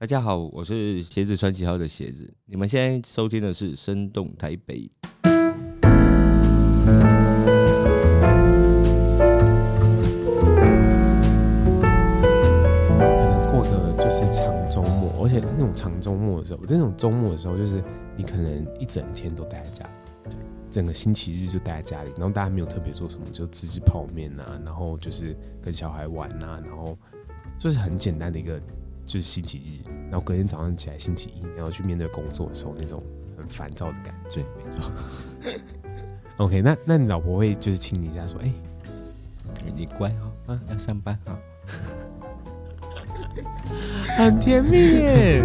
大家好，我是鞋子穿几号的鞋子。你们现在收听的是《生动台北》。可能过的就是长周末，而且那种长周末的时候，那种周末的时候，就是你可能一整天都待在家里。整个星期日就待在家里，然后大家没有特别做什么，就吃吃泡面啊，然后就是跟小孩玩啊，然后就是很简单的一个就是星期日，然后隔天早上起来星期一，然后去面对工作的时候那种很烦躁的感觉。没错。OK，那那你老婆会就是亲你一下说，哎，你乖哦，啊，要上班啊，很甜蜜耶。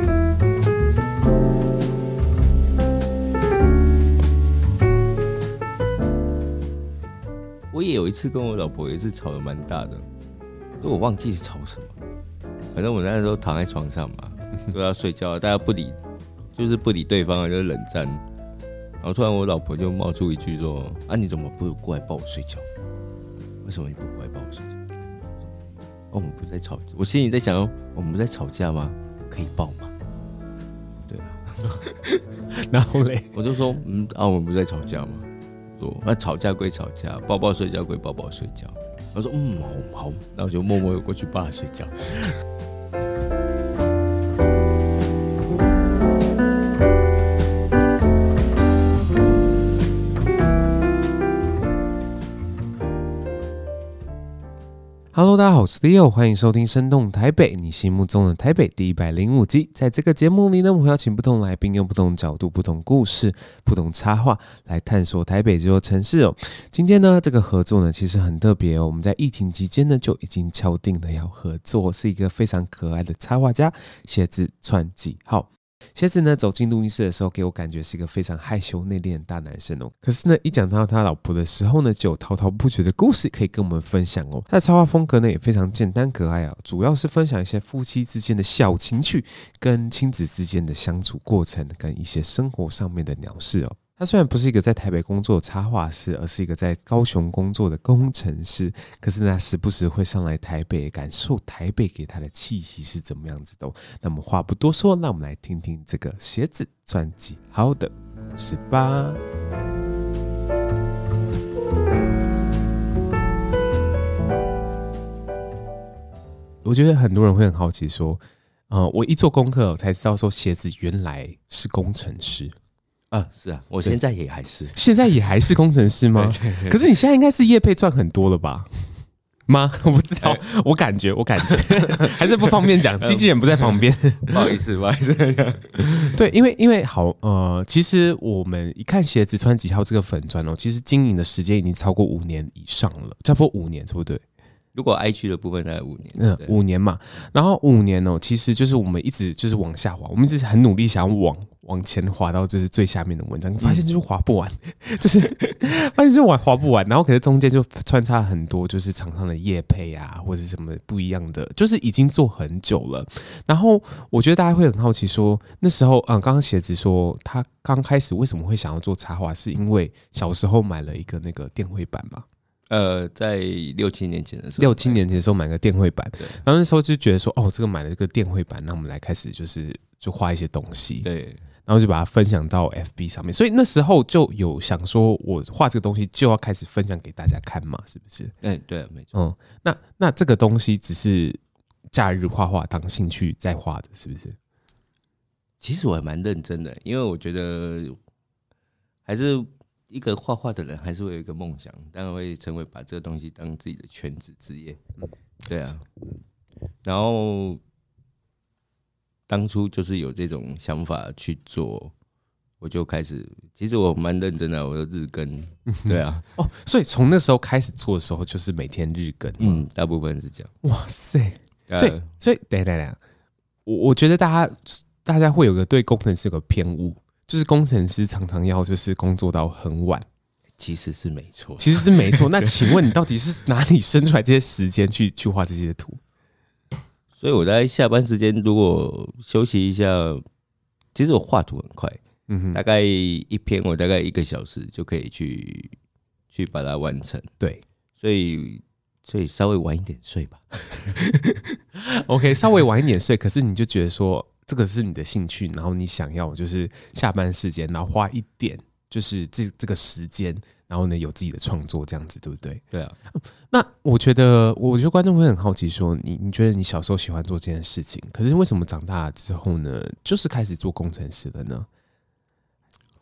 我也有一次跟我老婆也是吵得蛮大的，可是我忘记是吵什么。反正我那时候躺在床上嘛，都要睡觉，大家不理，就是不理对方，就是冷战。然后突然我老婆就冒出一句说：“啊，你怎么不过来抱我睡觉？为什么你不过来抱我睡觉？”哦，我们不是在吵，我心里在想：我们不是在吵架吗？可以抱吗？对啊。然后嘞，我就说：“嗯，啊，我们不是在吵架吗？”说那吵架归吵架，抱抱睡觉归抱抱睡觉。我说：“嗯，好，好。”那我就默默的过去抱他睡觉。大家好，我是 Leo，欢迎收听《生动台北》，你心目中的台北第一百零五集。在这个节目里呢，我会邀请不同来宾，用不同角度、不同故事、不同插画来探索台北这座城市哦。今天呢，这个合作呢，其实很特别哦。我们在疫情期间呢，就已经敲定了要合作，是一个非常可爱的插画家，写字串记号。鞋子呢，走进录音室的时候，给我感觉是一个非常害羞内敛的大男生哦。可是呢，一讲到他老婆的时候呢，就有滔滔不绝的故事可以跟我们分享哦。他的插画风格呢，也非常简单可爱啊，主要是分享一些夫妻之间的小情趣，跟亲子之间的相处过程，跟一些生活上面的鸟事哦。他虽然不是一个在台北工作插画师，而是一个在高雄工作的工程师，可是呢，时不时会上来台北，感受台北给他的气息是怎么样子的。那么话不多说，那我们来听听这个鞋子专辑好的故事吧。我觉得很多人会很好奇说，呃，我一做功课才知道说鞋子原来是工程师。啊，是啊，我现在也还是，现在也还是工程师吗？对对对，可是你现在应该是业配赚很多了吧？吗？我不知道，欸、我感觉，我感觉 还是不方便讲，机器人不在旁边，不好意思，不好意思。对，因为因为好，呃，其实我们一看鞋子穿几号这个粉砖哦，其实经营的时间已经超过五年以上了，差不多五年，对不对？如果 I 区的部分大概五年，嗯，五年嘛，然后五年哦，其实就是我们一直就是往下滑，我们一直很努力想要往往前滑到就是最下面的文章，发现就是滑不完，嗯、就是 发现就滑滑不完，然后可是中间就穿插很多就是厂商的业配啊，或者什么不一样的，就是已经做很久了。然后我觉得大家会很好奇说，那时候嗯，刚刚鞋子说他刚开始为什么会想要做插画，是因为小时候买了一个那个电绘板嘛。呃，在六七年前的时候，六七年前的时候买个电绘板，对，然后那时候就觉得说，哦，这个买了一个电绘板，那我们来开始就是就画一些东西，对，然后就把它分享到 FB 上面，所以那时候就有想说，我画这个东西就要开始分享给大家看嘛，是不是？哎，对，没错。嗯，那那这个东西只是假日画画当兴趣在画的，是不是？其实我还蛮认真的，因为我觉得还是。一个画画的人还是会有一个梦想，当然会成为把这个东西当自己的全职职业。对啊，然后当初就是有这种想法去做，我就开始。其实我蛮认真的，我就日更。对啊，哦，所以从那时候开始做的时候，就是每天日更。嗯，大部分是这样。哇塞！所以，所以，等等等，我我觉得大家大家会有个对工程师有个偏误。就是工程师常常要就是工作到很晚，其实是没错，其实是没错。那 请问你到底是哪里生出来这些时间去去画这些图？所以我在下班时间如果休息一下，其实我画图很快，嗯哼，大概一篇我大概一个小时就可以去去把它完成。对，所以所以稍微晚一点睡吧。OK，稍微晚一点睡，可是你就觉得说。这这个是你的兴趣，然后你想要就是下班时间，然后花一点就是这这个时间，然后呢有自己的创作这样子，对不对？对啊。那我觉得，我觉得观众会很好奇，说你你觉得你小时候喜欢做这件事情，可是为什么长大之后呢，就是开始做工程师了呢？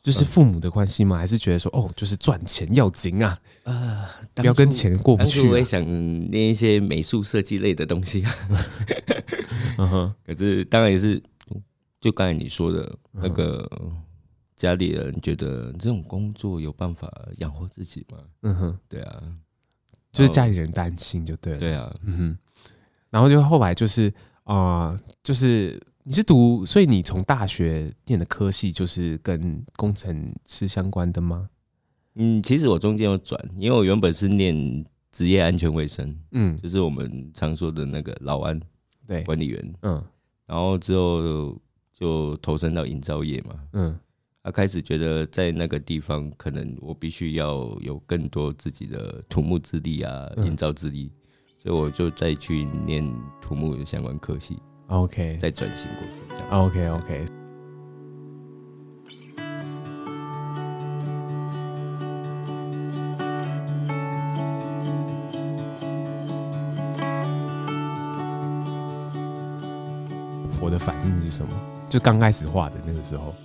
就是父母的关系吗？还是觉得说哦，就是赚钱要紧啊？啊，不要跟钱过不去。我也想念一些美术设计类的东西啊。嗯哼，可是当然也是，就刚才你说的那个家里人觉得这种工作有办法养活自己吗？嗯哼，对啊，就是家里人担心就对了。对啊，嗯哼，然后就后来就是啊，就是。你是读，所以你从大学念的科系就是跟工程师相关的吗？嗯，其实我中间有转，因为我原本是念职业安全卫生，嗯，就是我们常说的那个老安对管理员，嗯，然后之后就投身到营造业嘛，嗯，他开始觉得在那个地方可能我必须要有更多自己的土木之力啊，营造之力，所以我就再去念土木的相关科系。OK，再转型过去。这样 OK OK。我的反应是什么？就刚开始画的那个时候，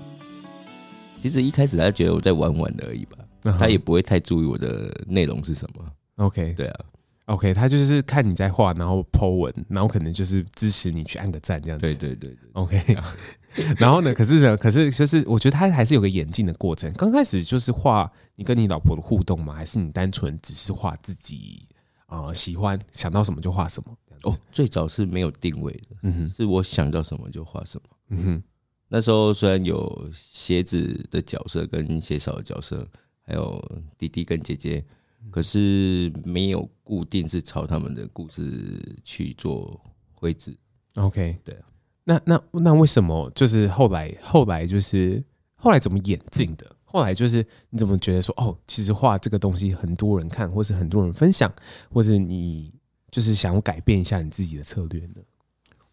其实一开始他觉得我在玩玩而已吧，他也不会太注意我的内容是什么。OK，对啊。OK，他就是看你在画，然后 po 文，然后可能就是支持你去按个赞这样子。对对对对，OK。然后呢，可是呢，可是就是我觉得他还是有个演进的过程。刚开始就是画你跟你老婆的互动吗？还是你单纯只是画自己啊、呃、喜欢想到什么就画什么？哦，最早是没有定位的，嗯哼，是我想到什么就画什么。嗯哼，那时候虽然有鞋子的角色跟鞋扫的角色，还有弟弟跟姐姐。可是没有固定是朝他们的故事去做绘制。OK，对啊。那那那为什么就是后来后来就是后来怎么演进的？后来就是你怎么觉得说哦，其实画这个东西很多人看，或是很多人分享，或是你就是想要改变一下你自己的策略呢？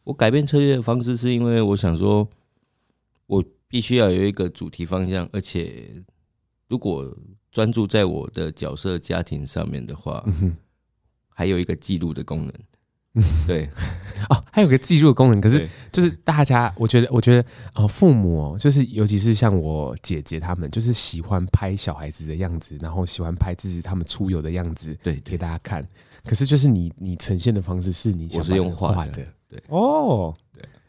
我改变策略的方式是因为我想说，我必须要有一个主题方向，而且如果。专注在我的角色家庭上面的话，还有一个记录的功能。嗯、对，哦，还有个记录的功能。可是就是大家，我觉得，我觉得，呃，父母哦，就是尤其是像我姐姐他们，就是喜欢拍小孩子的样子，然后喜欢拍自己他们出游的样子，对，给大家看。可是就是你，你呈现的方式是你想我是用画的，对，哦。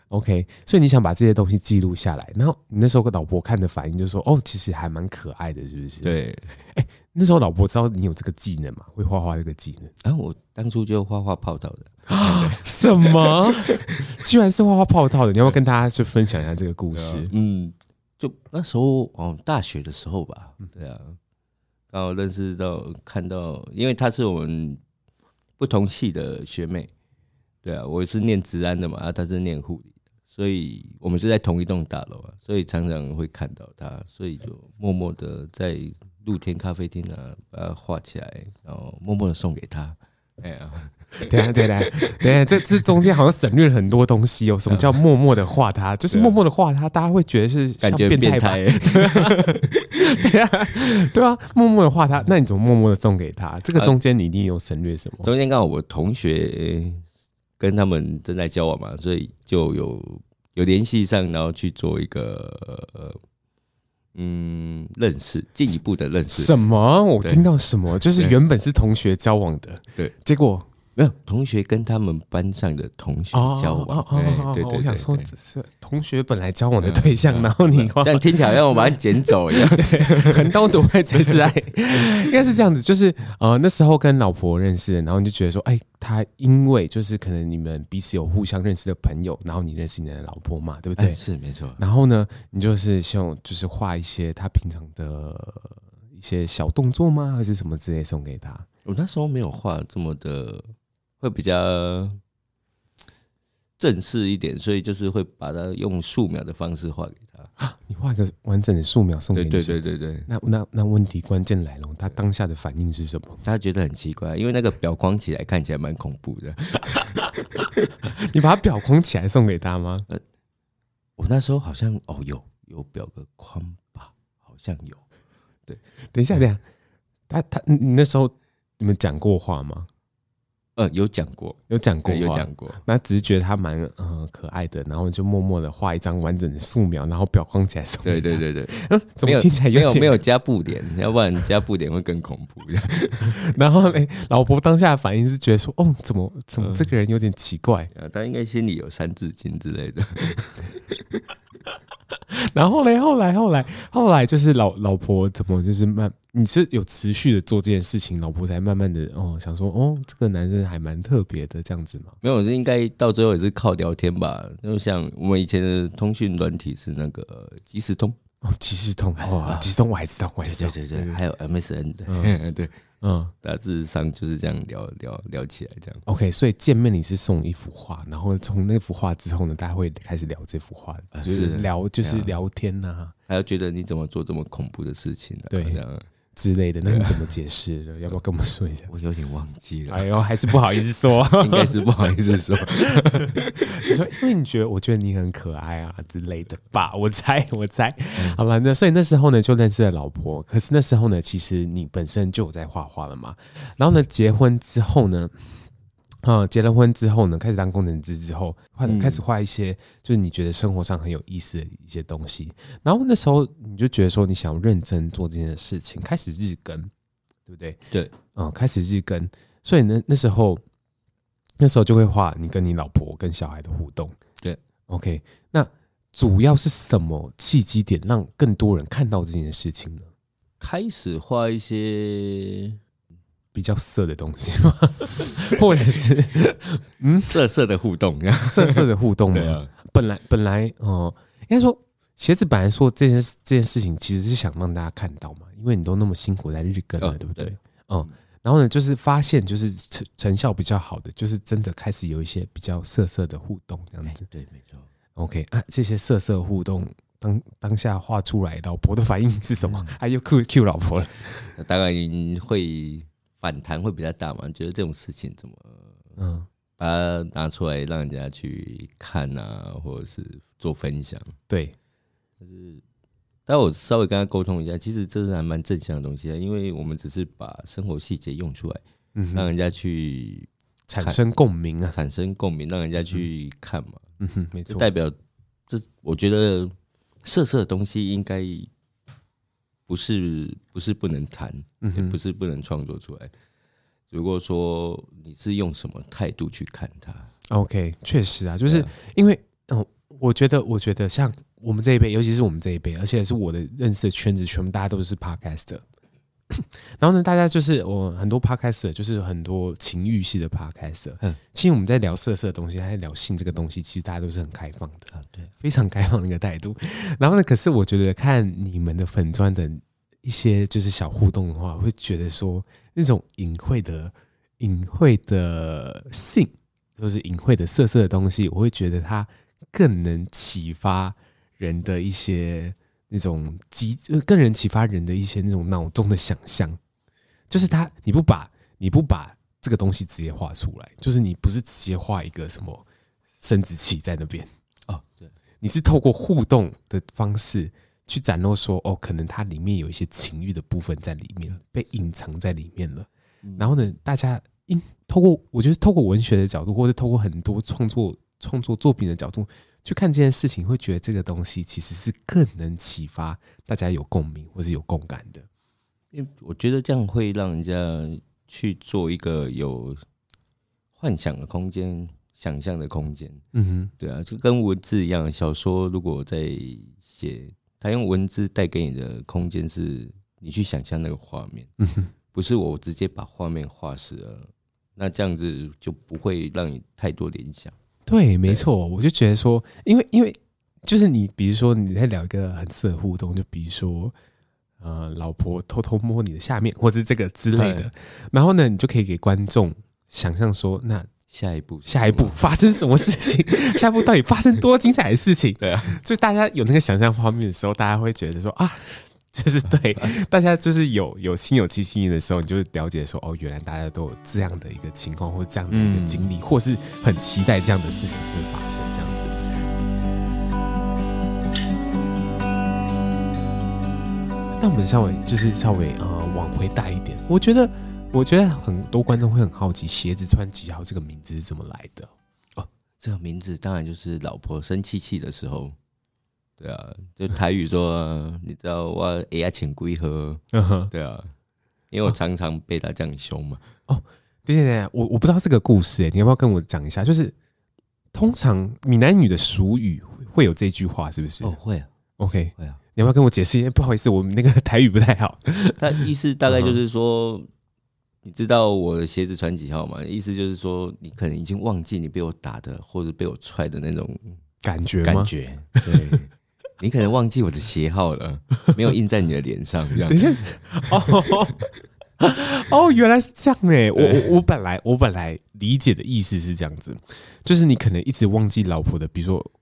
OK，所以你想把这些东西记录下来，然后你那时候跟老婆看的反应就是说，哦，其实还蛮可爱的，是不是？对，哎、欸，那时候老婆知道你有这个技能嘛？会画画这个技能？然啊，我当初就画画泡套的啊？什么？居然是画画泡套的？你要不要跟大家去分享一下这个故事？嗯，就那时候哦，大学的时候吧，对啊，刚好认识到看到，因为她是我们不同系的学妹，对啊，我是念治安的嘛，啊，他是念护理的。所以我们是在同一栋大楼啊，所以常常会看到他，所以就默默的在露天咖啡厅啊把它画起来，然后默默的送给他。哎呀，对啊，对啊，对啊，这这中间好像省略了很多东西哦。什么叫默默的画他？就是默默的画他，大家会觉得是感觉变态吧？对啊，对啊，默默的画他，那你怎么默默的送给他？这个中间你一定有省略什么？中间刚好我同学。跟他们正在交往嘛，所以就有有联系上，然后去做一个呃嗯认识，进一步的认识。什么？我听到什么？就是原本是同学交往的，对，结果。没有同学跟他们班上的同学交往，对对对，我想说只是同学本来交往的对象，然后你这样听起来让我把它捡走一样，横刀夺爱才是爱，应该是这样子。就是呃那时候跟老婆认识，然后你就觉得说，哎，他因为就是可能你们彼此有互相认识的朋友，然后你认识你的老婆嘛，对不对？是没错。然后呢，你就是像就是画一些他平常的一些小动作吗？还是什么之类送给他？我那时候没有画这么的。会比较正式一点，所以就是会把它用素描的方式画给他。啊，你画一个完整的素描送给你？对对对对对。那那那问题关键来了，他当下的反应是什么？他觉得很奇怪，因为那个表框起来看起来蛮恐怖的。你把它裱框起来送给他吗？呃，我我那时候好像哦有有表个框吧，好像有。对，等一下，等一下，他他你那时候你们讲过话吗？呃，有讲过，有讲过，有讲过。那只是觉得他蛮嗯可爱的，然后就默默的画一张完整的素描，然后裱框起来送。对对对对，嗯，怎么听起来没有没有加布点？要不然加布点会更恐怖。然后呢，老婆当下的反应是觉得说，哦，怎么怎么这个人有点奇怪？啊，他应该心里有三字经之类的。然后嘞，后来后来后来就是老老婆怎么就是慢，你是有持续的做这件事情，老婆才慢慢的哦想说哦这个男生还蛮特别的这样子嘛。没有，这应该到最后也是靠聊天吧。就像我们以前的通讯软体是那个即时通哦，即时通哦，即时通我还知道，我还知道，对对对，还有 MSN 对。嗯，大致上就是这样聊聊聊起来，这样。OK，所以见面你是送一幅画，然后从那幅画之后呢，大家会开始聊这幅画，就是聊就是聊天呐、啊。还要觉得你怎么做这么恐怖的事情？对，这样。之类的，那你怎么解释的？要不要跟我们说一下？我有点忘记了。哎呦，还是不好意思说，应该是不好意思说。你说，因为你觉得，我觉得你很可爱啊之类的吧？我猜，我猜。嗯、好吧，那所以那时候呢，就认识了老婆。可是那时候呢，其实你本身就有在画画了嘛。然后呢，结婚之后呢？啊，结了婚之后呢，开始当工程师之后，画开始画一些就是你觉得生活上很有意思的一些东西。然后那时候你就觉得说，你想要认真做这件事情，开始日更，对不对？对，嗯，开始日更。所以呢，那时候那时候就会画你跟你老婆跟小孩的互动。对，OK。那主要是什么契机点让更多人看到这件事情呢？开始画一些。比较色的东西吗？或者是嗯，色色的互动，色色的互动吗？啊、本来本来哦，应该说鞋子本来说这件这件事情其实是想让大家看到嘛，因为你都那么辛苦在日更了，哦、对不对？嗯，嗯，然后呢，就是发现就是成成效比较好的，就是真的开始有一些比较色色的互动这样子。对，没错。OK 啊，这些色色互动当当下画出来，老婆的反应是什么？哎、嗯，又 Q Q 老婆了，大概会。反弹会比较大嘛？觉得这种事情怎么嗯，把它拿出来让人家去看啊，或者是做分享？对，就是，但我稍微跟他沟通一下，其实这是还蛮正向的东西啊，因为我们只是把生活细节用出来，嗯，让人家去产生共鸣啊，产生共鸣，让人家去看嘛，嗯哼，没错，代表这，我觉得色色的东西应该。不是不是不能谈，也不是不能创作出来。如果说你是用什么态度去看它，OK，确实啊，就是因为，嗯，我觉得，我觉得像我们这一辈，尤其是我们这一辈，而且是我的认识的圈子，全部大家都是 Podcaster。然后呢，大家就是我很多 Podcaster，就是很多情欲系的 Podcaster。嗯，其实我们在聊色色的东西，还在聊性这个东西，其实大家都是很开放的，对，非常开放的一个态度。然后呢，可是我觉得看你们的粉砖的一些就是小互动的话，我会觉得说那种隐晦的、隐晦的性，就是隐晦的色色的东西，我会觉得它更能启发人的一些。那种激，更能启发人的一些那种脑中的想象，就是他，你不把你不把这个东西直接画出来，就是你不是直接画一个什么生殖器在那边。哦，对，你是透过互动的方式去展露说，哦，可能它里面有一些情欲的部分在里面被隐藏在里面了。然后呢，大家因透过我觉得透过文学的角度，或者透过很多创作创作作品的角度。去看这件事情，会觉得这个东西其实是更能启发大家有共鸣或是有共感的。因为我觉得这样会让人家去做一个有幻想的空间、想象的空间。嗯哼，对啊，就跟文字一样，小说如果在写，他用文字带给你的空间是你去想象那个画面。嗯哼，不是我直接把画面画死了，那这样子就不会让你太多联想。对，没错，我就觉得说，因为因为就是你，比如说你在聊一个很色的互动，就比如说呃，老婆偷偷摸你的下面，或者是这个之类的，然后呢，你就可以给观众想象说，那下一步，下一步发生什么事情？下一步到底发生多精彩的事情？对啊，就大家有那个想象画面的时候，大家会觉得说啊。就是对大家就是有有心有戚戚的时候，你就了解说哦，原来大家都有这样的一个情况，或这样的一个经历，或是很期待这样的事情会发生，这样子。那我们稍微就是稍微呃往回带一点，我觉得我觉得很多观众会很好奇，鞋子穿几号这个名字是怎么来的？哦，这个名字当然就是老婆生气气的时候，对啊，就台语说，你知道我哎呀潜龟喝，对啊，因为我常常被他这样凶嘛。哦，对对对，我我不知道这个故事，哎，你要不要跟我讲一下？就是通常闽南语的俗语会有这句话，是不是？哦，会啊，OK，会啊。你要不要跟我解释一下？不好意思，我们那个台语不太好。他意思大概就是说，你知道我的鞋子穿几号吗？意思就是说，你可能已经忘记你被我打的或者被我踹的那种感觉感觉。对，你可能忘记我的鞋号了，没有印在你的脸上。这样。等一下，哦哦，原来是这样哎！我我我本来我本来理解的意思是这样子，就是你可能一直忘记老婆的，比如说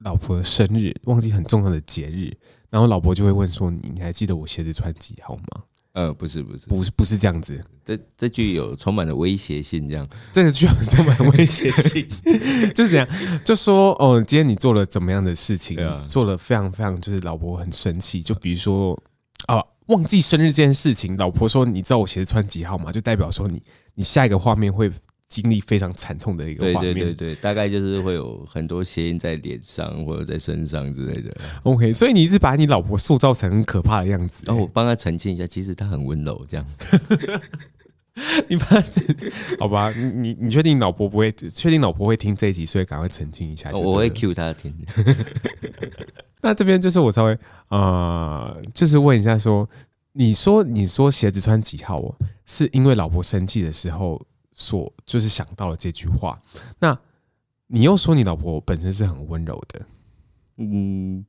老婆的生日，忘记很重要的节日。然后老婆就会问说：“你你还记得我鞋子穿几号吗？”呃，不是不是不是不是这样子，这这句有充满了威胁性，这样这个句有充满威胁性，就是这样，就说哦，今天你做了怎么样的事情？啊、做了非常非常，就是老婆很生气。就比如说啊，忘记生日这件事情，老婆说：“你知道我鞋子穿几号吗？”就代表说你你下一个画面会。经历非常惨痛的一个画面，对对对对，大概就是会有很多鞋印在脸上或者在身上之类的。OK，所以你一直把你老婆塑造成很可怕的样子，然后我帮她澄清一下，其实她很温柔，这样。你把她，好吧？你你确定老婆不会？确定老婆会听这一集，所以赶快澄清一下。我会 cue 她听。那这边就是我稍微呃，就是问一下说，说你说你说鞋子穿几号哦？是因为老婆生气的时候？所就是想到了这句话，那你又说你老婆本身是很温柔的，嗯，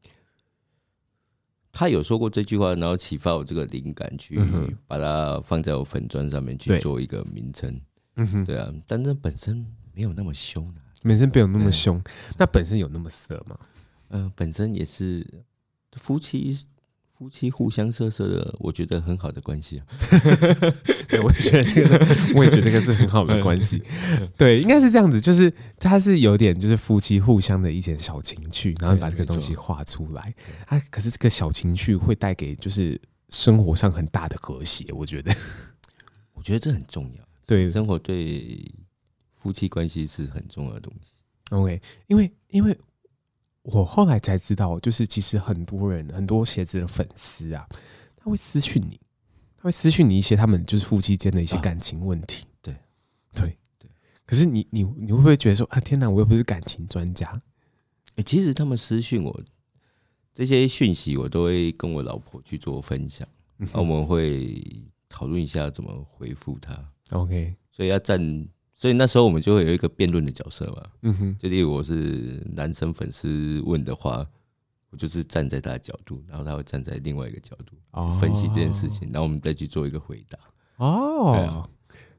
他有说过这句话，然后启发我这个灵感，去把它放在我粉砖上面去做一个名称，嗯哼，对啊，但那本身没有那么凶啊，本身没有那么凶，那本身有那么色吗？嗯、呃，本身也是夫妻。夫妻互相色色的，我觉得很好的关系啊。对，我也觉得这个，我也觉得这个是很好的关系。对，应该是这样子，就是它是有点就是夫妻互相的一点小情趣，然后把这个东西画出来。啊，可是这个小情趣会带给就是生活上很大的和谐，我觉得。我觉得这很重要。对，生活对夫妻关系是很重要的东西。OK，因为因为。我后来才知道，就是其实很多人很多鞋子的粉丝啊，他会私讯你，他会私讯你一些他们就是夫妻间的一些感情问题。对，对，对。可是你你你会不会觉得说啊，天哪，我又不是感情专家？欸，其实他们私讯我这些讯息，我都会跟我老婆去做分享，那我们会讨论一下怎么回复他。OK，所以要站。所以那时候我们就会有一个辩论的角色嘛，嗯哼，就例如我是男生粉丝问的话，我就是站在他的角度，然后他会站在另外一个角度分析这件事情，然后我们再去做一个回答。哦，对啊，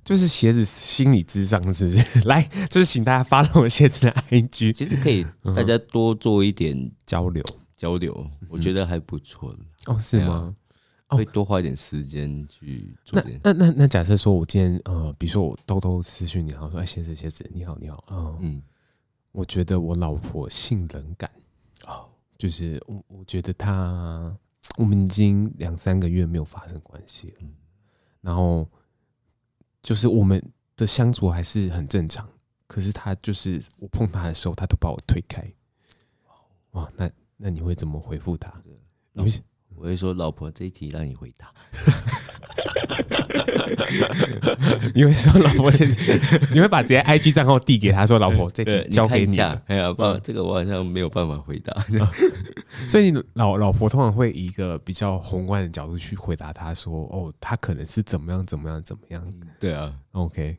就是鞋子心理智商是不是？来，就是请大家 follow 我鞋子的 IG，其实可以大家多做一点交流。交流，我觉得还不错哦，是吗？会多花一点时间去做这。那那那那假设说，我今天呃，比如说我偷偷私讯你，然后说，哎，先生先生，你好你好，嗯嗯，我觉得我老婆性冷感哦，就是我我觉得她，我们已经两三个月没有发生关系了，然后就是我们的相处还是很正常，可是她就是我碰她的时候，她都把我推开。哇，那那你会怎么回复她？你会？我会说，老婆，这一题让你回答。你会说，老婆，这你会把直接 IG 账号递给他说，老婆，这题交给你。哎呀，不，这个我好像没有办法回答。所以，你老老婆通常会以一个比较宏观的角度去回答他说，哦，他可能是怎么样，怎么样，怎么样。对啊，OK。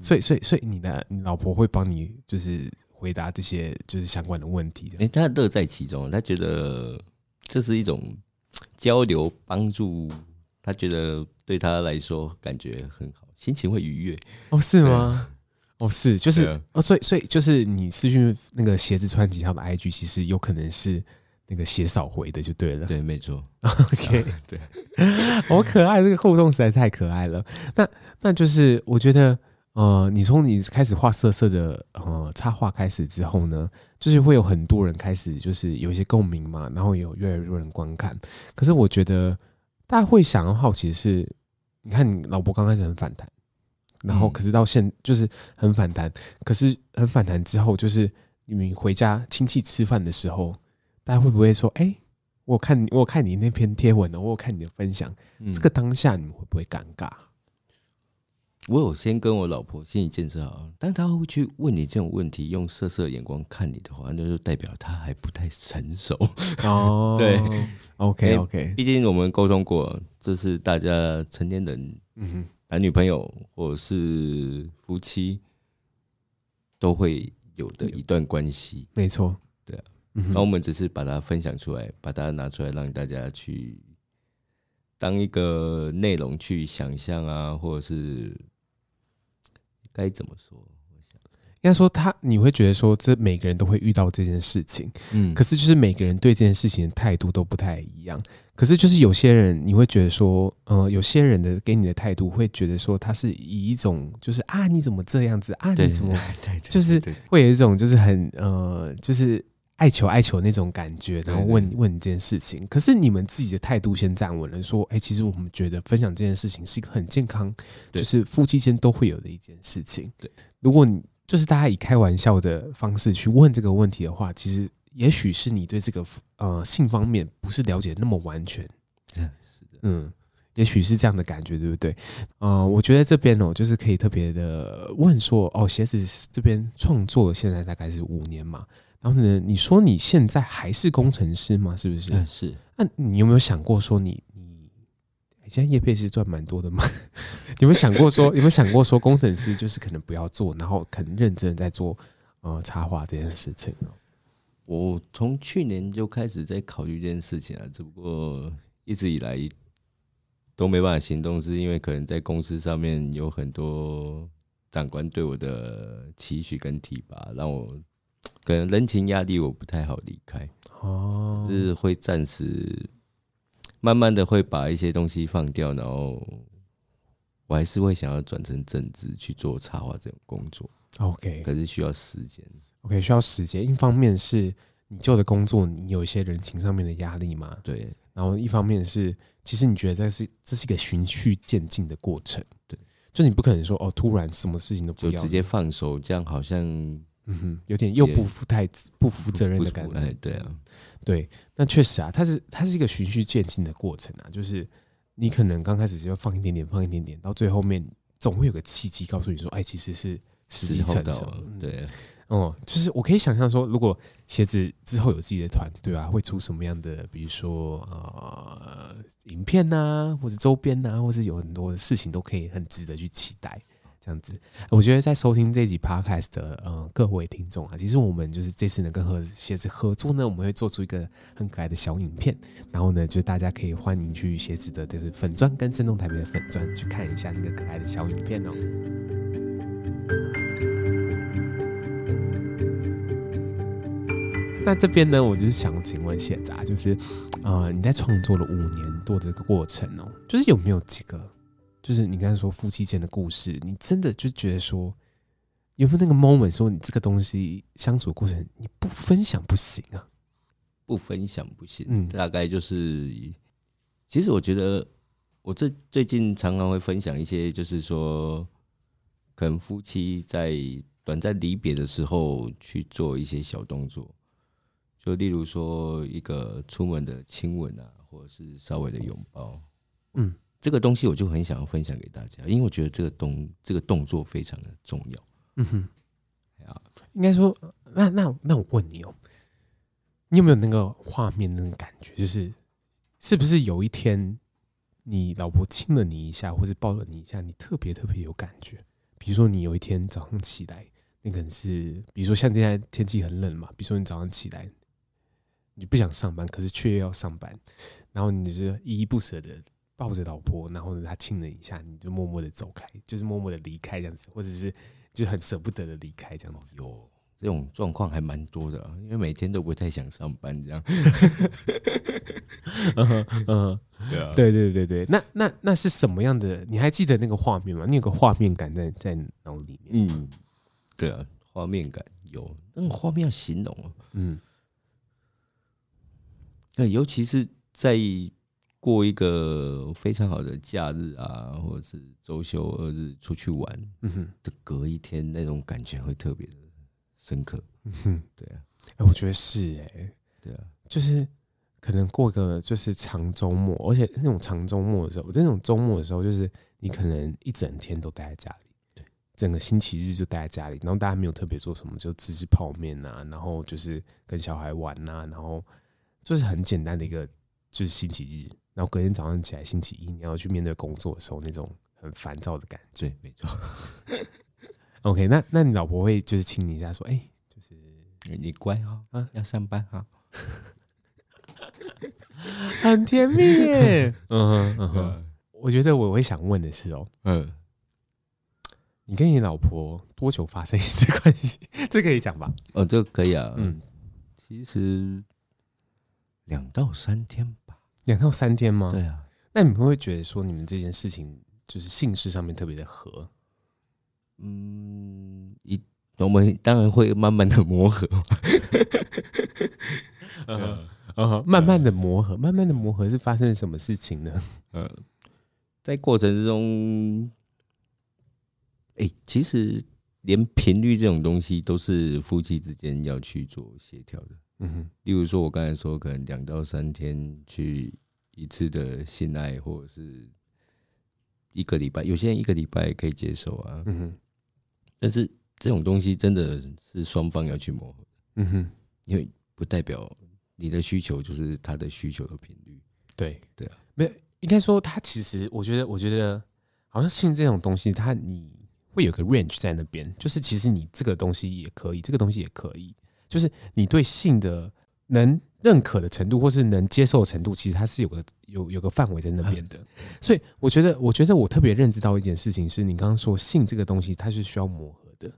所以，所以，所以你的你老婆会帮你就是回答这些就是相关的问题。哎，他乐在其中，他觉得这是一种。交流帮助，他觉得对他来说感觉很好，心情会愉悦。哦，是吗？哦，是，就是哦，所以，所以就是你私讯那个鞋子穿几号的 IG，其实有可能是那个鞋少回的，就对了。对，没错。OK，对，好可爱，这个互动实在太可爱了。那那就是我觉得。呃，你从你开始画色色的呃插画开始之后呢，就是会有很多人开始就是有一些共鸣嘛，然后有越来越多人观看。可是我觉得，大家会想要好奇的是，你看你老婆刚开始很反弹，然后可是到现就是很反弹，可是很反弹之后，就是你们回家亲戚吃饭的时候，大家会不会说，哎、欸？我看，我看你那篇贴文呢，我有看你的分享，嗯、这个当下你们会不会尴尬？我有先跟我老婆心理建设好，但她会去问你这种问题，用色色的眼光看你的话，那就代表她还不太成熟。哦。对，OK OK，毕竟我们沟通过，这是大家成年人，嗯哼，男女朋友或者是夫妻都会有的一段关系，没错。对啊。那我们只是把它分享出来，把它拿出来让大家去当一个内容去想象啊，或者是该怎么说？我想应该说他，你会觉得说，这每个人都会遇到这件事情，嗯，可是就是每个人对这件事情的态度都不太一样。可是就是有些人，你会觉得说，呃，有些人的给你的态度会觉得说，他是以一种就是啊，你怎么这样子啊？你怎么对？就是会有一种就是很呃，就是。爱求爱求那种感觉，然后问问你这件事情。可是你们自己的态度先站稳了，说：“哎、欸，其实我们觉得分享这件事情是一个很健康，就是夫妻间都会有的一件事情。”对，如果你就是大家以开玩笑的方式去问这个问题的话，其实也许是你对这个呃性方面不是了解那么完全。是的，嗯，也许是这样的感觉，对不对？呃，我觉得这边哦，就是可以特别的问说：“哦，鞋子这边创作现在大概是五年嘛？”然后呢？你说你现在还是工程师吗？是不是？嗯，是。那你有没有想过说你你现在业配是赚蛮多的吗？有没有想过说 有没有想过说工程师就是可能不要做，然后可能认真的在做呃插画这件事情呢？我从去年就开始在考虑这件事情了，只不过一直以来都没办法行动，是因为可能在公司上面有很多长官对我的期许跟提拔，让我。可能人情压力我不太好离开哦，是会暂时慢慢的会把一些东西放掉，然后我还是会想要转成正职去做插画这种工作。OK，可是需要时间。OK，需要时间。一方面是你旧的工作，你有一些人情上面的压力嘛？对。然后一方面是，其实你觉得这是这是一个循序渐进的过程。对，就你不可能说哦，突然什么事情都不要，就直接放手，这样好像。嗯哼，有点又不负太不负责任的感觉。对啊，对，那确实啊，它是它是一个循序渐进的过程啊，就是你可能刚开始就放一点点，放一点点，到最后面总会有个契机告诉你说，哎，其实是时机成熟。对，哦、嗯，就是我可以想象说，如果鞋子之后有自己的团队啊，会出什么样的，比如说呃，影片呐，或者周边呐，或是有很多的事情都可以很值得去期待。这样子，我觉得在收听这集 podcast 的呃各位听众啊，其实我们就是这次呢跟和鞋子合作呢，我们会做出一个很可爱的小影片，然后呢，就大家可以欢迎去鞋子的就是粉专跟震动台北的粉专去看一下那个可爱的小影片哦。那这边呢，我就是想请问鞋子啊，就是呃你在创作了五年多的这个过程哦，就是有没有几个？就是你刚才说夫妻间的故事，你真的就觉得说有没有那个 moment 说你这个东西相处的过程你不分享不行啊？不分享不行，嗯，大概就是，其实我觉得我这最近常常会分享一些，就是说可能夫妻在短暂离别的时候去做一些小动作，就例如说一个出门的亲吻啊，或者是稍微的拥抱，嗯。这个东西我就很想要分享给大家，因为我觉得这个动这个动作非常的重要。嗯哼，啊，应该说，那那那我问你哦，你有没有那个画面那种感觉？就是是不是有一天你老婆亲了你一下，或者抱了你一下，你特别特别有感觉？比如说你有一天早上起来，那可能是，比如说像现在天气很冷嘛，比如说你早上起来，你不想上班，可是却要上班，然后你就依依不舍的。抱着老婆，然后呢，他亲了一下，你就默默的走开，就是默默的离开这样子，或者是就很舍不得的离开这样子。有这种状况还蛮多的，因为每天都不太想上班这样。嗯嗯，对啊，对对对对，那那那是什么样的？你还记得那个画面吗？你有个画面感在在脑里面。嗯，对啊，画面感有，那个画面要形容啊。嗯，那尤其是在。过一个非常好的假日啊，或者是周休二日出去玩，嗯哼，的隔一天那种感觉会特别的深刻。嗯哼，对啊，哎，我觉得是哎，对啊，就是可能过个就是长周末，而且那种长周末的时候，那种周末的时候，就是你可能一整天都待在家里，对，整个星期日就待在家里，然后大家没有特别做什么，就吃吃泡面啊，然后就是跟小孩玩啊，然后就是很简单的一个就是星期日。然后隔天早上起来，星期一你要去面对工作的时候，那种很烦躁的感觉。对，没错。OK，那那你老婆会就是亲你一下，说：“哎、欸，就是你乖哈、哦，啊，要上班哈。哦”很甜蜜耶。嗯哼嗯哼。我觉得我会想问的是哦，嗯，你跟你老婆多久发生一次关系？这可以讲吧？哦，这个可以啊。嗯，其实两到三天。两到三天吗？对啊，那你们会不会觉得说你们这件事情就是性事上面特别的合？嗯，一我们当然会慢慢的 磨合，慢慢的磨合，慢慢的磨合是发生了什么事情呢？呃，在过程之中，哎，其实连频率这种东西都是夫妻之间要去做协调的。嗯哼，例如说，我刚才说，可能两到三天去一次的性爱，或者是一个礼拜，有些人一个礼拜可以接受啊。嗯哼，但是这种东西真的是双方要去磨合。嗯哼，因为不代表你的需求就是他的需求的频率。对对啊，没有，应该说他其实，我觉得，我觉得好像性这种东西，它你会有个 range 在那边，就是其实你这个东西也可以，这个东西也可以。就是你对性的能认可的程度，或是能接受的程度，其实它是有个有有个范围在那边的。所以我觉得，我觉得我特别认知到一件事情是，你刚刚说性这个东西，它是需要磨合的。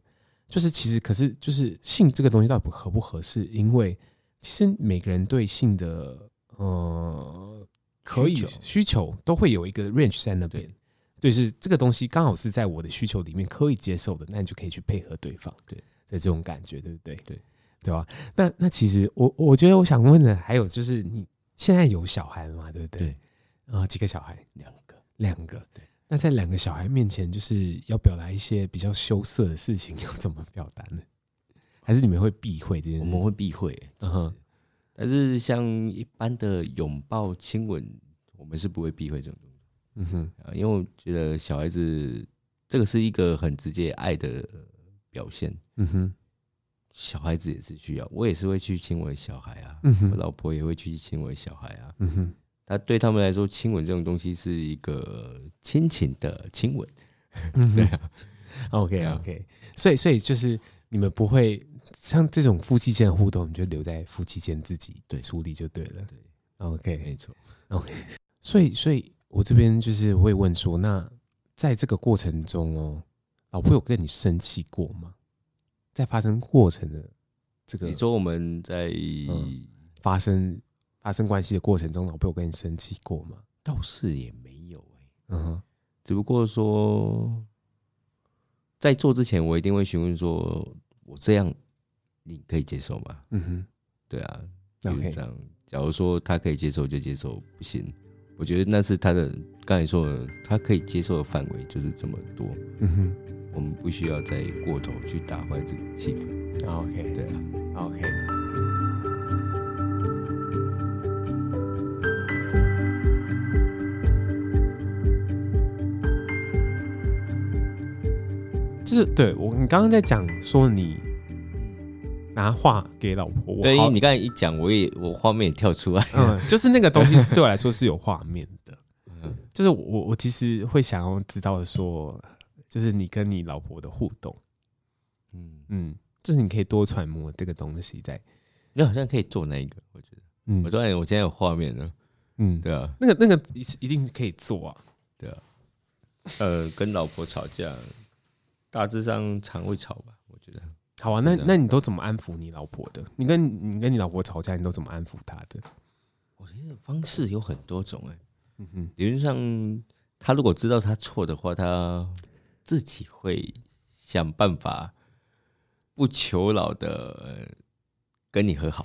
就是其实，可是就是性这个东西到底合不合适？因为其实每个人对性的呃可以需求都会有一个 range 在那边。对，是这个东西刚好是在我的需求里面可以接受的，那你就可以去配合对方。对的这种感觉，对不对？对。对吧？那那其实我我觉得我想问的还有就是，你现在有小孩了嘛？对不对？啊、呃，几个小孩？两个，两个。对。那在两个小孩面前，就是要表达一些比较羞涩的事情，要怎么表达呢？还是你们会避讳这件事？我们会避讳，嗯哼。但是像一般的拥抱、亲吻，我们是不会避讳这种东西。嗯哼。因为我觉得小孩子这个是一个很直接爱的表现。嗯哼。小孩子也是需要，我也是会去亲吻小孩啊，嗯、我老婆也会去亲吻小孩啊。嗯哼，他对他们来说，亲吻这种东西是一个亲情的亲吻。嗯、对啊，OK OK，所以所以就是你们不会像这种夫妻间的互动，你就留在夫妻间自己对处理就对了。对，OK，没错，OK。所以所以我这边就是会问说，那在这个过程中哦，老婆有跟你生气过吗？在发生过程的这个，你说我们在发生发生关系的过程中，老婆有跟你生气过吗？倒是也没有哎，嗯哼，只不过说在做之前，我一定会询问说，我这样你可以接受吗？嗯哼，对啊，基本上，假如说他可以接受就接受，不行，我觉得那是他的刚才说的，他可以接受的范围就是这么多，嗯哼。我们不需要再过头去打坏这个气氛。OK，对啊，OK。就是对我，你刚刚在讲说你拿画给老婆，对，你刚才一讲，我也我画面也跳出来，嗯，就是那个东西是对我来说是有画面的，嗯，就是我我其实会想要知道说。就是你跟你老婆的互动，嗯。嗯，就是你可以多揣摩这个东西在，你好像可以做那一个，我觉得，嗯，我突然我现在有画面了，嗯，对啊，那个那个一一定可以做啊，对啊，呃，跟老婆吵架，大致上常会吵吧，我觉得。好啊，那那你都怎么安抚你老婆的？你跟你跟你老婆吵架，你都怎么安抚她的？我觉得方式有很多种哎，嗯哼，理论上，他如果知道他错的话，他。自己会想办法不求饶的跟你和好，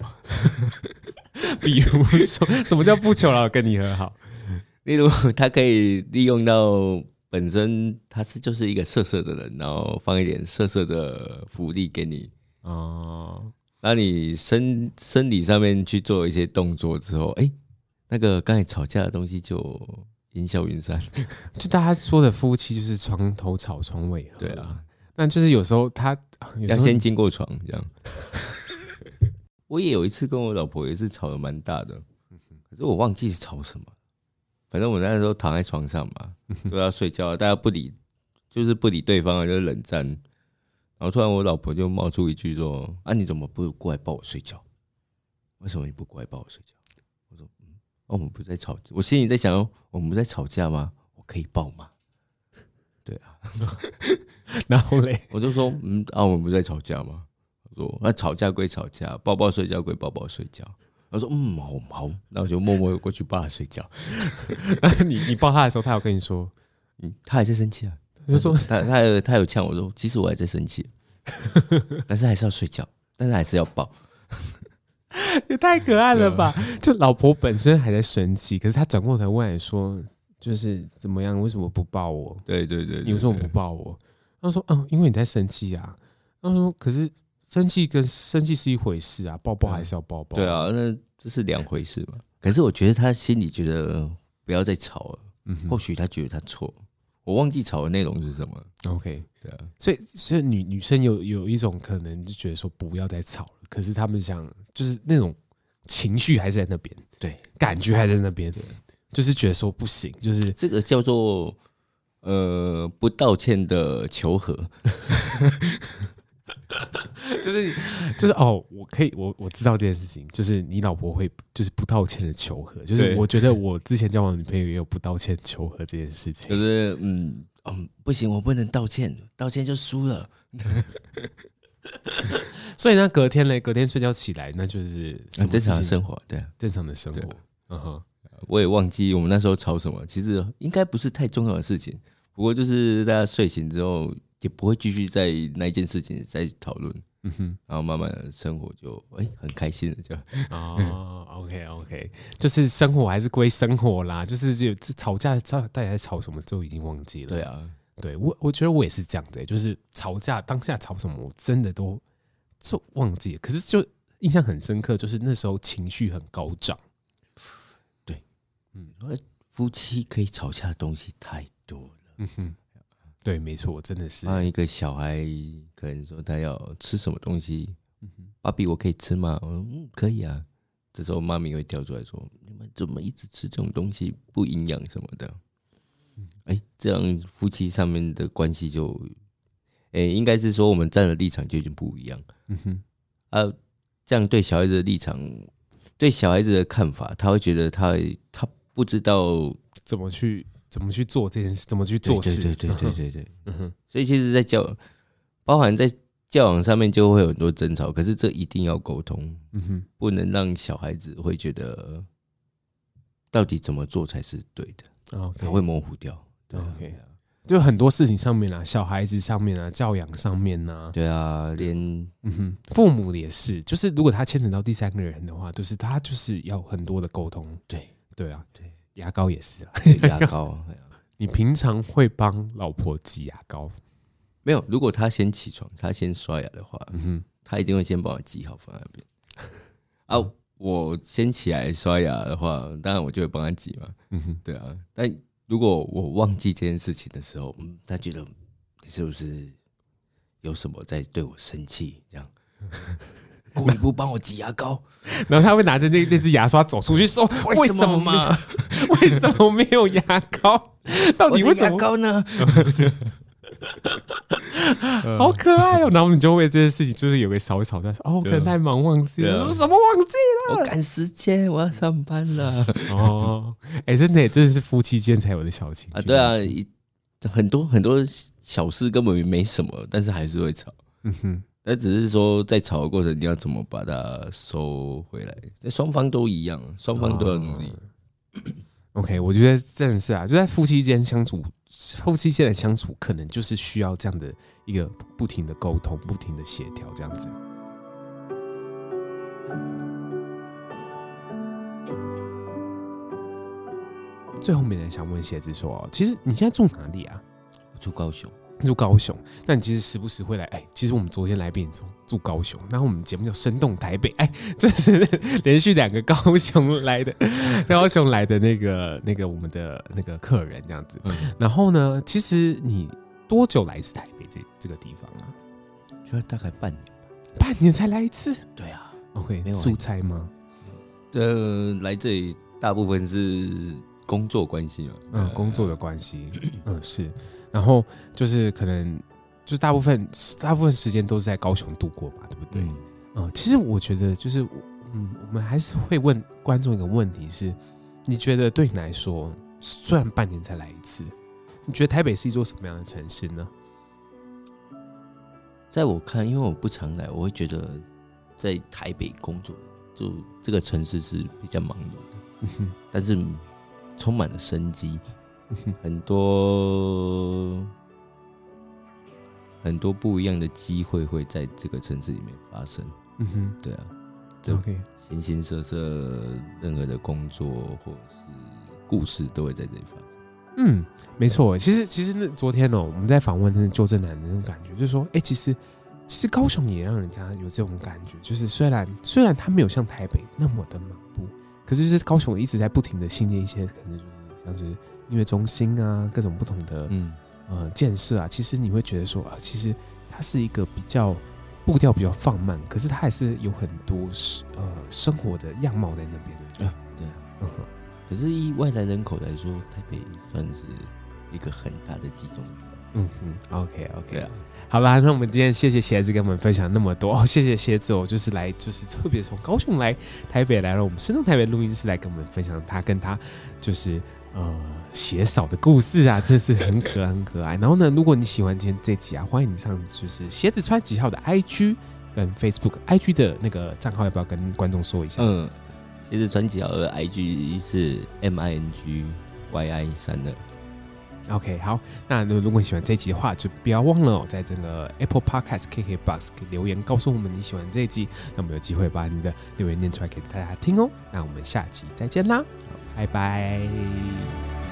比如说什么叫不求饶跟你和好？例如他可以利用到本身他是就是一个色色的人，然后放一点色色的福利给你哦，那你身生理上面去做一些动作之后，哎、欸，那个刚才吵架的东西就烟消云散。就大家说的夫妻就是床头吵床尾和，对啊，那就是有时候他要先经过床这样。我也有一次跟我老婆也是吵得蛮大的，可是我忘记是吵什么。反正我那时候躺在床上嘛，都要睡觉，大家不理，就是不理对方，就是冷战。然后突然我老婆就冒出一句说：“啊，你怎么不过来抱我睡觉？为什么你不过来抱我睡觉？”我说：“嗯，我们不在吵，我心里在想，我们不在吵架吗？我可以抱吗？”对啊，然后嘞，我就说：“嗯，啊，我们不在吵架吗？”说那吵架归吵架，抱抱睡觉归抱抱睡觉。他说嗯，好好，那我就默默过去抱他睡觉。那 你你抱他的时候，他有跟你说，嗯，他还在生气啊？他说他他有他有呛我说，其实我还在生气，但是还是要睡觉，但是还是要抱。也太可爱了吧！就老婆本身还在生气，可是他转过头问你说，就是怎么样？为什么不抱我？对对对，你为什么不抱我？他说嗯，因为你在生气啊。他说可是。生气跟生气是一回事啊，抱抱还是要抱抱。对啊，那这是两回事嘛。可是我觉得他心里觉得不要再吵了，嗯哼，或许他觉得他错。我忘记吵的内容是什么。OK，对啊，所以所以女女生有有一种可能就觉得说不要再吵了，可是他们想就是那种情绪还是在那边，对，感觉还在那边，就是觉得说不行，就是这个叫做呃不道歉的求和。就是就是哦，我可以我我知道这件事情，就是你老婆会就是不道歉的求和，就是我觉得我之前交往的女朋友也有不道歉求和这件事情，就是嗯嗯不行，我不能道歉，道歉就输了。所以呢，隔天嘞，隔天睡觉起来，那就是正常的生活，对啊，正常的生活。嗯哼，我也忘记我们那时候吵什么，其实应该不是太重要的事情，不过就是大家睡醒之后。也不会继续在那一件事情再讨论，嗯哼，然后慢慢的生活就哎、欸、很开心了，就哦，OK OK，就是生活还是归生活啦，就是就吵架，吵大家在吵什么就已经忘记了。对啊，对我我觉得我也是这样子、欸，就是吵架当下吵什么，我真的都就忘记了。可是就印象很深刻，就是那时候情绪很高涨。对，嗯，夫妻可以吵架的东西太多了，嗯哼。对，没错，真的是。让一个小孩可能说他要吃什么东西，爸比，我可以吃吗？我说嗯，可以啊。这时候妈咪会跳出来说：“你们怎么一直吃这种东西，不营养什么的？”哎，这样夫妻上面的关系就，哎，应该是说我们站的立场就已经不一样。嗯哼，啊，这样对小孩子的立场，对小孩子的看法，他会觉得他他不知道怎么去。怎么去做这件事？怎么去做事？对对对对对对，嗯哼。所以其实，在教，包含在教养上面，就会有很多争吵。可是这一定要沟通，嗯哼，不能让小孩子会觉得到底怎么做才是对的，哦，他会模糊掉。对，OK，就很多事情上面啊，小孩子上面啊，教养上面啊，对啊，连嗯哼，父母也是，就是如果他牵扯到第三个人的话，就是他就是要很多的沟通。对，对啊，对。牙膏也是啊，牙膏。你平常会帮老婆挤牙膏？没有，如果她先起床，她先刷牙的话，嗯哼，他一定会先帮我挤好放在那边。啊，我先起来刷牙的话，当然我就会帮她挤嘛。嗯哼，对啊。但如果我忘记这件事情的时候，嗯，她觉得你是不是有什么在对我生气？这样。故意不帮我挤牙膏，然后他会拿着那那只牙刷走出去说：“为什么吗？为什么没有牙膏？到底为什么牙膏呢？”好可爱哦！然后你就为这件事情，就是有个小吵架，说：“哦，我可能太忙忘记了，说什么忘记了？我赶时间，我要上班了。”哦，哎，真的，真的是夫妻间才有的小情啊！对啊，很多很多小事根本没什么，但是还是会吵。嗯哼。那只是说，在吵的过程，你要怎么把它收回来？这双方都一样，双方都要努力。OK，我觉得真的是啊，就在夫妻间相处，夫妻间的相处，可能就是需要这样的一个不停的沟通，不停的协调，这样子。最后面想问鞋子说，其实你现在住哪里啊？我住高雄。住高雄，那你其实时不时会来。哎、欸，其实我们昨天来宾住住高雄，然后我们节目叫《生动台北》。哎，这是连续两个高雄来的，高雄来的那个那个我们的那个客人这样子。嗯、然后呢，其实你多久来一次台北这这个地方啊？就大概半年吧，半年才来一次。对啊，OK，没有出差吗？呃，来这里大部分是工作关系嘛。嗯，工作的关系。嗯，是。然后就是可能，就是大部分大部分时间都是在高雄度过吧，对不对？嗯，嗯，其实我觉得就是，嗯，我们还是会问观众一个问题是：你觉得对你来说，虽然半年才来一次，你觉得台北是一座什么样的城市呢？在我看，因为我不常来，我会觉得在台北工作，就这个城市是比较忙碌的，但是充满了生机。很多很多不一样的机会会在这个城市里面发生。嗯哼，对啊，OK，形形色色任何的工作或者是故事都会在这里发生。嗯，没错。其实，其实那昨天哦，我们在访问那个旧正南的那种感觉，就是说，哎，其实，其实高雄也让人家有这种感觉，就是虽然虽然它没有像台北那么的忙碌，可是就是高雄一直在不停的新建一些，可能就是像是。音乐中心啊，各种不同的嗯呃建设啊，其实你会觉得说啊，其实它是一个比较步调比较放慢，可是它还是有很多呃生活的样貌在那边的。啊，对啊，嗯哼。可是以外来人口来说，台北算是一个很大的集中地。嗯哼，OK OK 啊，好啦，那我们今天谢谢鞋子跟我们分享那么多哦，谢谢鞋子哦，就是来就是特别从高雄来台北来了我们深圳台北录音室来跟我们分享他跟他就是。呃，鞋少的故事啊，真是很可爱，很可爱。然后呢，如果你喜欢今天这集啊，欢迎你上就是鞋子穿几号的 IG 跟 Facebook，IG 的那个账号要不要跟观众说一下？嗯，鞋子穿几号的 IG 是 M I N G Y I 三二。OK，好，那如果你喜欢这一集的话，就不要忘了哦，在这个 Apple Podcast KK Box 留言告诉我们你喜欢这一集，那我们有机会把你的留言念出来给大家听哦。那我们下集再见啦。拜拜。